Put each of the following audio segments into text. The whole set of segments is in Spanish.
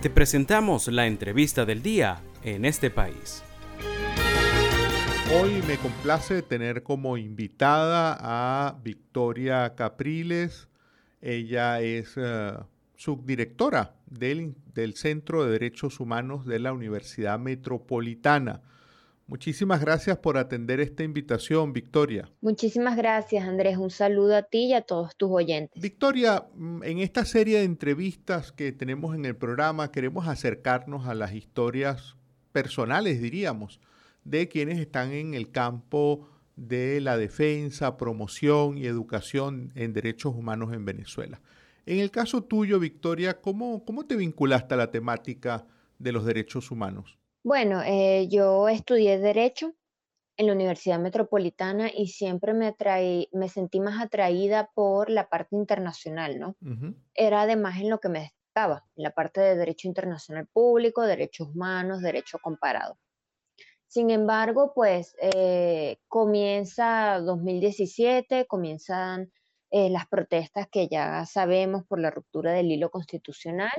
Te presentamos la entrevista del día en este país. Hoy me complace tener como invitada a Victoria Capriles. Ella es eh, subdirectora del, del Centro de Derechos Humanos de la Universidad Metropolitana. Muchísimas gracias por atender esta invitación, Victoria. Muchísimas gracias, Andrés. Un saludo a ti y a todos tus oyentes. Victoria, mm, en esta serie de entrevistas que tenemos en el programa, queremos acercarnos a las historias personales, diríamos, de quienes están en el campo de la defensa, promoción y educación en derechos humanos en Venezuela. En el caso tuyo, Victoria, ¿cómo, cómo te vinculaste a la temática de los derechos humanos? Bueno, eh, yo estudié Derecho en la Universidad Metropolitana y siempre me, me sentí más atraída por la parte internacional, ¿no? Era además en lo que me destacaba, en la parte de Derecho Internacional Público, Derechos Humanos, Derecho Comparado. Sin embargo, pues eh, comienza 2017, comienzan eh, las protestas que ya sabemos por la ruptura del hilo constitucional.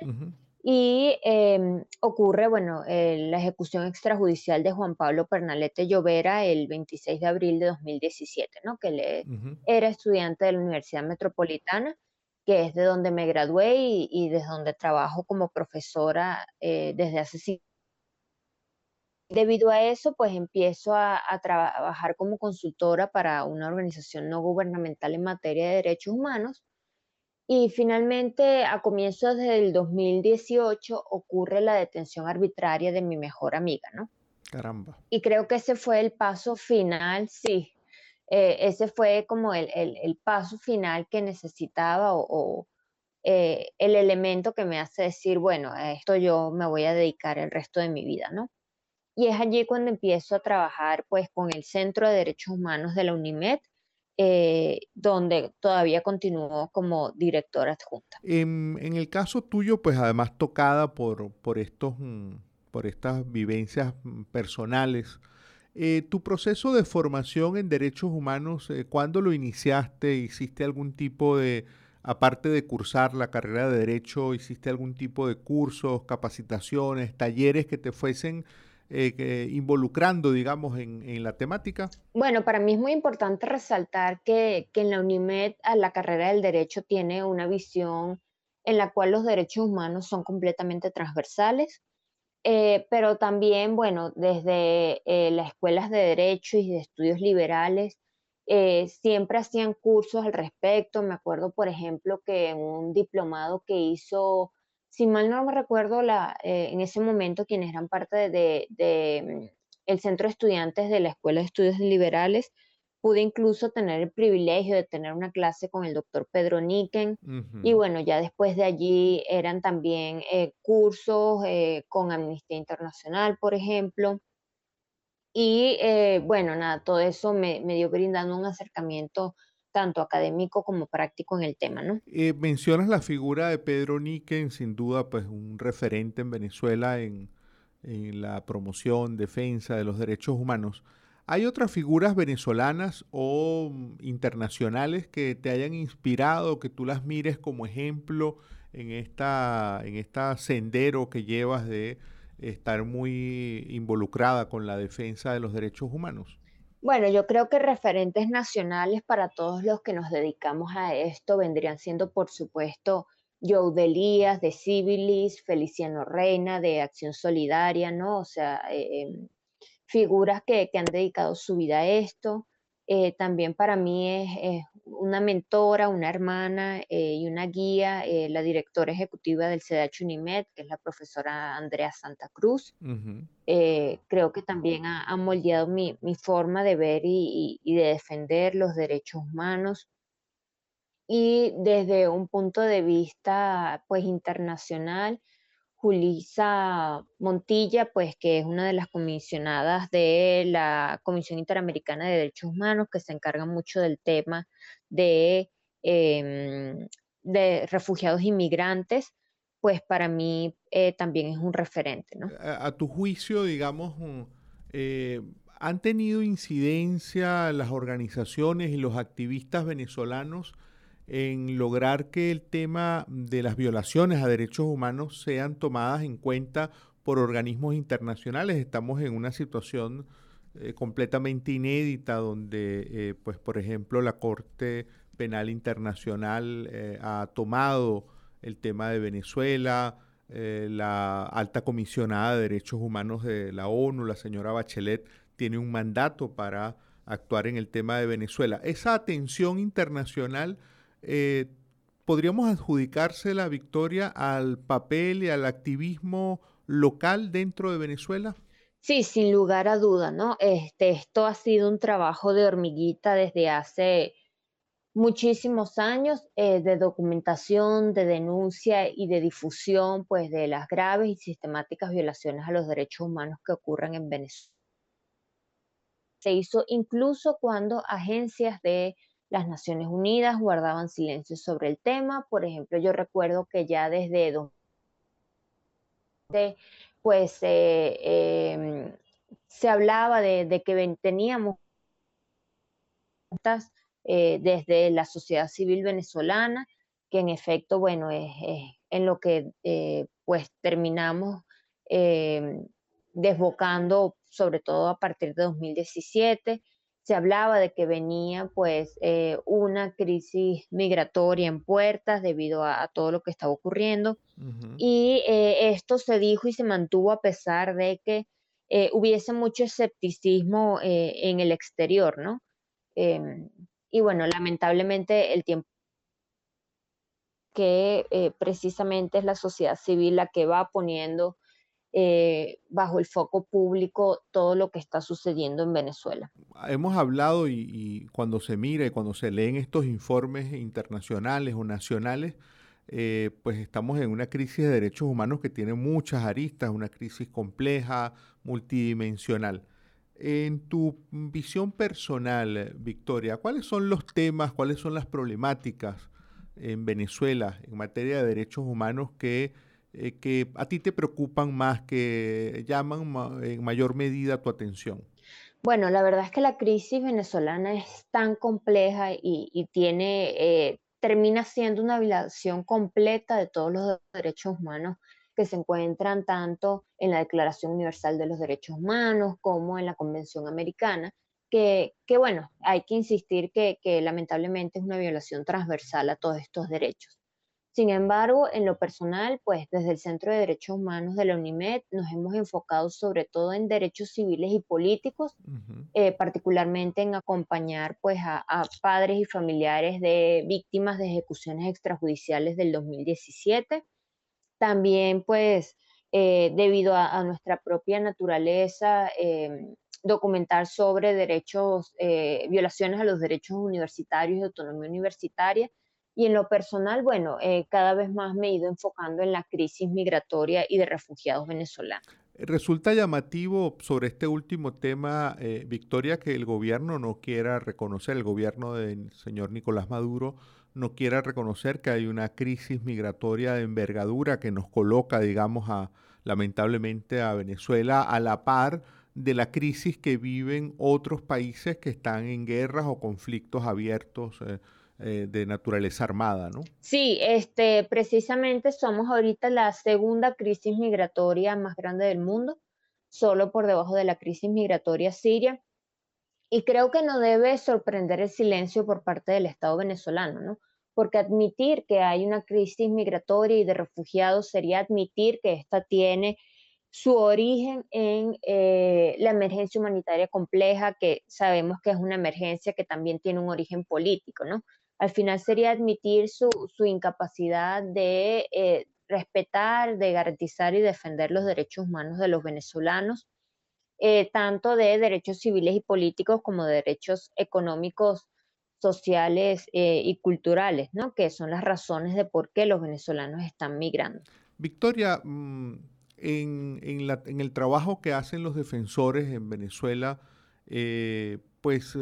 Y em, ocurre, bueno, la ejecución extrajudicial de Juan Pablo Pernalete Llovera el 26 de abril de 2017, ¿no? Que le, era estudiante de la Universidad Metropolitana, que es de donde me gradué y, desde donde trabajo como profesora eh, desde hace cinco Debido a eso, pues empiezo a, trabajar como consultora para una organización no gubernamental en materia de derechos humanos y finalmente, a comienzos del 2018, ocurre la detención arbitraria de mi mejor amiga, ¿no? Caramba. Y creo que ese fue el paso final, sí. Eh, ese fue como el, paso final que necesitaba o, eh, el elemento que me hace decir, bueno, a esto yo me voy a dedicar el resto de mi vida, ¿no? Y es allí cuando empiezo a trabajar pues con el Centro de Derechos Humanos de la UNIMED, eh, donde todavía continuó como directora adjunta. En, el caso tuyo, pues además tocada por, por, estos, mm, por estas vivencias mm, personales, eh, tu proceso de formación en derechos humanos, eh, ¿cuándo lo iniciaste? ¿Hiciste algún tipo de, aparte de cursar la carrera de derecho, hiciste algún tipo de cursos, capacitaciones, talleres que te fuesen eh, involucrando, digamos, en, la temática? Bueno, para mí es muy importante resaltar que, en la UNIMED a la carrera del derecho tiene una visión en la cual los derechos humanos son completamente transversales, eh, pero también, bueno, desde eh, las escuelas de derecho y de estudios liberales, siempre hacían cursos al respecto. Me acuerdo, por ejemplo, que en un diplomado que hizo si mal no me recuerdo, la, eh, en ese momento quienes eran parte de, mm, el centro de estudiantes de la Escuela de Estudios Liberales, pude incluso tener el privilegio de tener una clase con el doctor Pedro Niken. Y bueno, ya después de allí eran también eh, cursos eh, con Amnistía Internacional, por ejemplo. Y bueno, nada, todo eso me, me dio brindando un acercamiento tanto académico como práctico en el tema, ¿no? Eh, mencionas la figura de Pedro Niken, sin duda, pues un referente en Venezuela en, la promoción, defensa de los derechos humanos. ¿Hay otras figuras venezolanas o internacionales que te hayan inspirado, que tú las mires como ejemplo en esta, en esta sendero que llevas de estar muy involucrada con la defensa de los derechos humanos? Bueno, yo creo que referentes nacionales para todos los que nos dedicamos a esto vendrían siendo, por supuesto, Joe Delías de Civilis, Feliciano Reina de Acción Solidaria, ¿no? O sea, eh, em, figuras que, que, han dedicado su vida a esto. Eh, también para mí es, una mentora, una hermana eh, y una guía, eh, la directora ejecutiva del CDH UNIMED, que es la profesora Andrea Santa Cruz. creo que también ha, moldeado mi, forma de ver y, de defender los derechos humanos. Y desde un punto de vista pues internacional, Julisa Montilla, pues que es una de las comisionadas de la Comisión Interamericana de Derechos Humanos, que se encarga mucho del tema de, em, de refugiados inmigrantes, pues para mí eh, también es un referente. A, tu juicio, digamos, mm, eh, ¿han tenido incidencia las organizaciones y los activistas venezolanos en lograr que el tema de las violaciones a derechos humanos sean tomadas en cuenta por organismos internacionales. Estamos en una situación eh, completamente inédita donde, eh, pues, por ejemplo, la Corte Penal Internacional eh, ha tomado el tema de Venezuela, la alta comisionada de derechos humanos de la ONU, la señora Bachelet, tiene un mandato para actuar en el tema de Venezuela. Esa atención internacional eh, ¿podríamos adjudicarse la victoria al papel y al activismo local dentro de Venezuela? Sí, sin lugar a duda, ¿no? Este, esto ha sido un trabajo de hormiguita desde hace muchísimos años eh, de documentación, de denuncia y de difusión, pues, de las graves y sistemáticas violaciones a los derechos humanos que ocurren en Venezuela. Se hizo incluso cuando agencias de las Naciones Unidas guardaban silencio sobre el tema. Por ejemplo, yo recuerdo que ya desde pues eh, em, se hablaba de, que teníamos eh, desde la sociedad civil venezolana, que en efecto, bueno, es, en lo que eh, pues terminamos em, desbocando, sobre todo a partir de 2017 se hablaba de que venía pues eh, una crisis migratoria en puertas debido a, todo lo que estaba ocurriendo y eh, esto se dijo y se mantuvo a pesar de que eh, hubiese mucho escepticismo en el exterior, ¿no? Em, y bueno, lamentablemente el tiempo que precisamente es la sociedad civil la que va poniendo eh, bajo el foco público todo lo que está sucediendo en Venezuela. Hemos hablado y, cuando se mira y cuando se leen estos informes internacionales o nacionales, eh, pues estamos en una crisis de derechos humanos que tiene muchas aristas, una crisis compleja, multidimensional. En tu visión personal, Victoria, ¿cuáles son los temas, cuáles son las problemáticas en Venezuela en materia de derechos humanos que eh, que a ti te preocupan más, que llaman en mayor medida tu atención? Bueno, la verdad es que la crisis venezolana es tan compleja y, tiene, eh, termina siendo una violación completa de todos los derechos humanos que se encuentran tanto en la Declaración Universal de los Derechos Humanos como en la Convención Americana, que, bueno, hay que insistir que lamentablemente es una violación transversal a todos estos derechos. Sin embargo, en lo personal, pues desde el Centro de Derechos Humanos de la UNIMED nos hemos enfocado sobre todo en derechos civiles y políticos, eh, particularmente en acompañar pues a, padres y familiares de víctimas de ejecuciones extrajudiciales del 2017. También pues eh, debido a, nuestra propia naturaleza, em, documentar sobre derechos, eh, violaciones a los derechos universitarios y autonomía universitaria y en lo personal, bueno, eh, cada vez más me he ido enfocando en la crisis migratoria y de refugiados venezolanos. Resulta llamativo sobre este último tema, eh, Victoria, que el gobierno no quiera reconocer, el gobierno del señor Nicolás Maduro no quiera reconocer que hay una crisis migratoria de envergadura que nos coloca, digamos, a, lamentablemente a Venezuela a la par de la crisis que viven otros países que están en guerras o conflictos abiertos. Eh, eh, de naturaleza armada, ¿no? Sí, este, precisamente somos ahorita la segunda crisis migratoria más grande del mundo, solo por debajo de la crisis migratoria siria. Y creo que no debe sorprender el silencio por parte del Estado venezolano, ¿no? Porque admitir que hay una crisis migratoria y de refugiados sería admitir que esta tiene su origen en eh, la emergencia humanitaria compleja, que sabemos que es una emergencia que también tiene un origen político, ¿no? Al final sería admitir su, incapacidad de eh, respetar, de garantizar y defender los derechos humanos de los venezolanos, eh, tanto de derechos civiles y políticos como de derechos económicos, sociales eh, y culturales, ¿no? que son las razones de por qué los venezolanos están migrando. Victoria, mm, en, en el trabajo que hacen los defensores en Venezuela, pues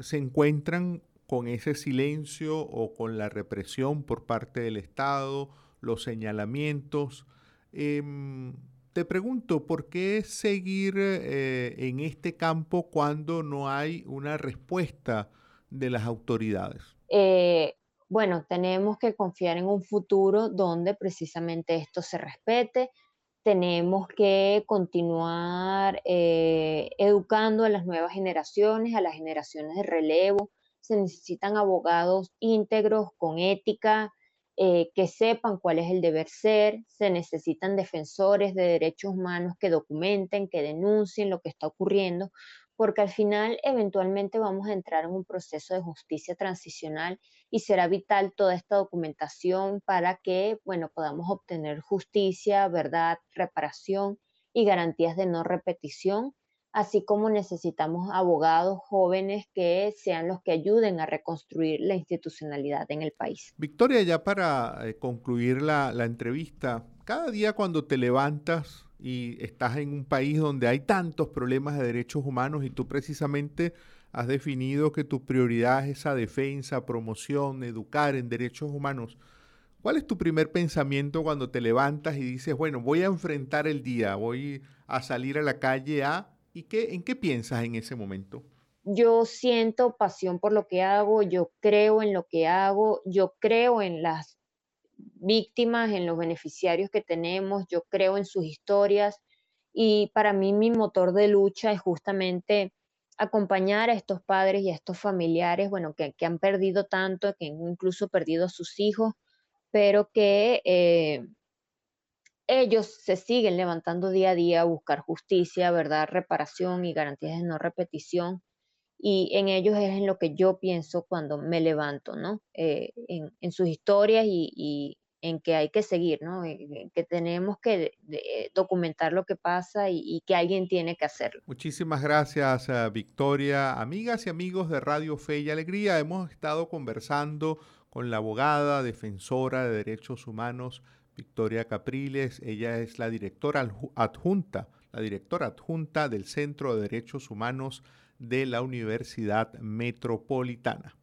se encuentran con ese silencio o con la represión por parte del Estado, los señalamientos. Em, te pregunto, ¿por qué seguir eh, en este campo cuando no hay una respuesta de las autoridades? Eh, bueno, tenemos que confiar en un futuro donde precisamente esto se respete. Tenemos que continuar eh, educando a las nuevas generaciones, a las generaciones de relevo. Se necesitan abogados íntegros, con ética, eh, que sepan cuál es el deber ser. Se necesitan defensores de derechos humanos que documenten, que denuncien lo que está ocurriendo, porque al final eventualmente vamos a entrar en un proceso de justicia transicional y será vital toda esta documentación para que, bueno, podamos obtener justicia, verdad, reparación y garantías de no repetición, así como necesitamos abogados jóvenes que sean los que ayuden a reconstruir la institucionalidad en el país. Victoria, ya para eh, concluir la, la entrevista, cada día cuando te levantas y estás en un país donde hay tantos problemas de derechos humanos y tú precisamente has definido que tu prioridad es esa defensa, promoción, educar en derechos humanos. ¿Cuál es tu primer pensamiento cuando te levantas y dices, bueno, voy a enfrentar el día, voy a salir a la calle a... ¿Y qué, en qué piensas en ese momento? Yo siento pasión por lo que hago, yo creo en lo que hago, yo creo en las víctimas, en los beneficiarios que tenemos, yo creo en sus historias y para mí mi motor de lucha es justamente acompañar a estos padres y a estos familiares, bueno, que, han perdido tanto, que han incluso perdido a sus hijos, pero que eh, ellos se siguen levantando día a día a buscar justicia, verdad, reparación y garantías de no repetición y en ellos es en lo que yo pienso cuando me levanto, ¿no? Eh, en, sus historias y, en que hay que seguir, ¿no? que tenemos que documentar lo que pasa y, que alguien tiene que hacerlo. Muchísimas gracias, eh, Victoria. Amigas y amigos de Radio Fe y Alegría, hemos estado conversando con la abogada, defensora de derechos humanos, Victoria Capriles. Ella es la directora adjunta, la directora adjunta del Centro de Derechos Humanos de la Universidad Metropolitana.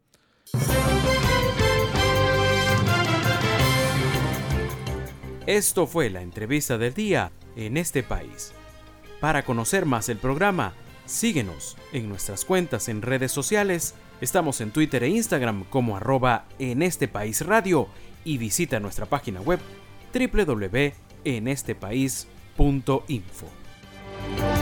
Esto fue la entrevista del día en este país. Para conocer más el programa, síguenos en nuestras cuentas en redes sociales. Estamos en Twitter e Instagram como arroba en este país radio y visita nuestra página web www.enestepaís.info.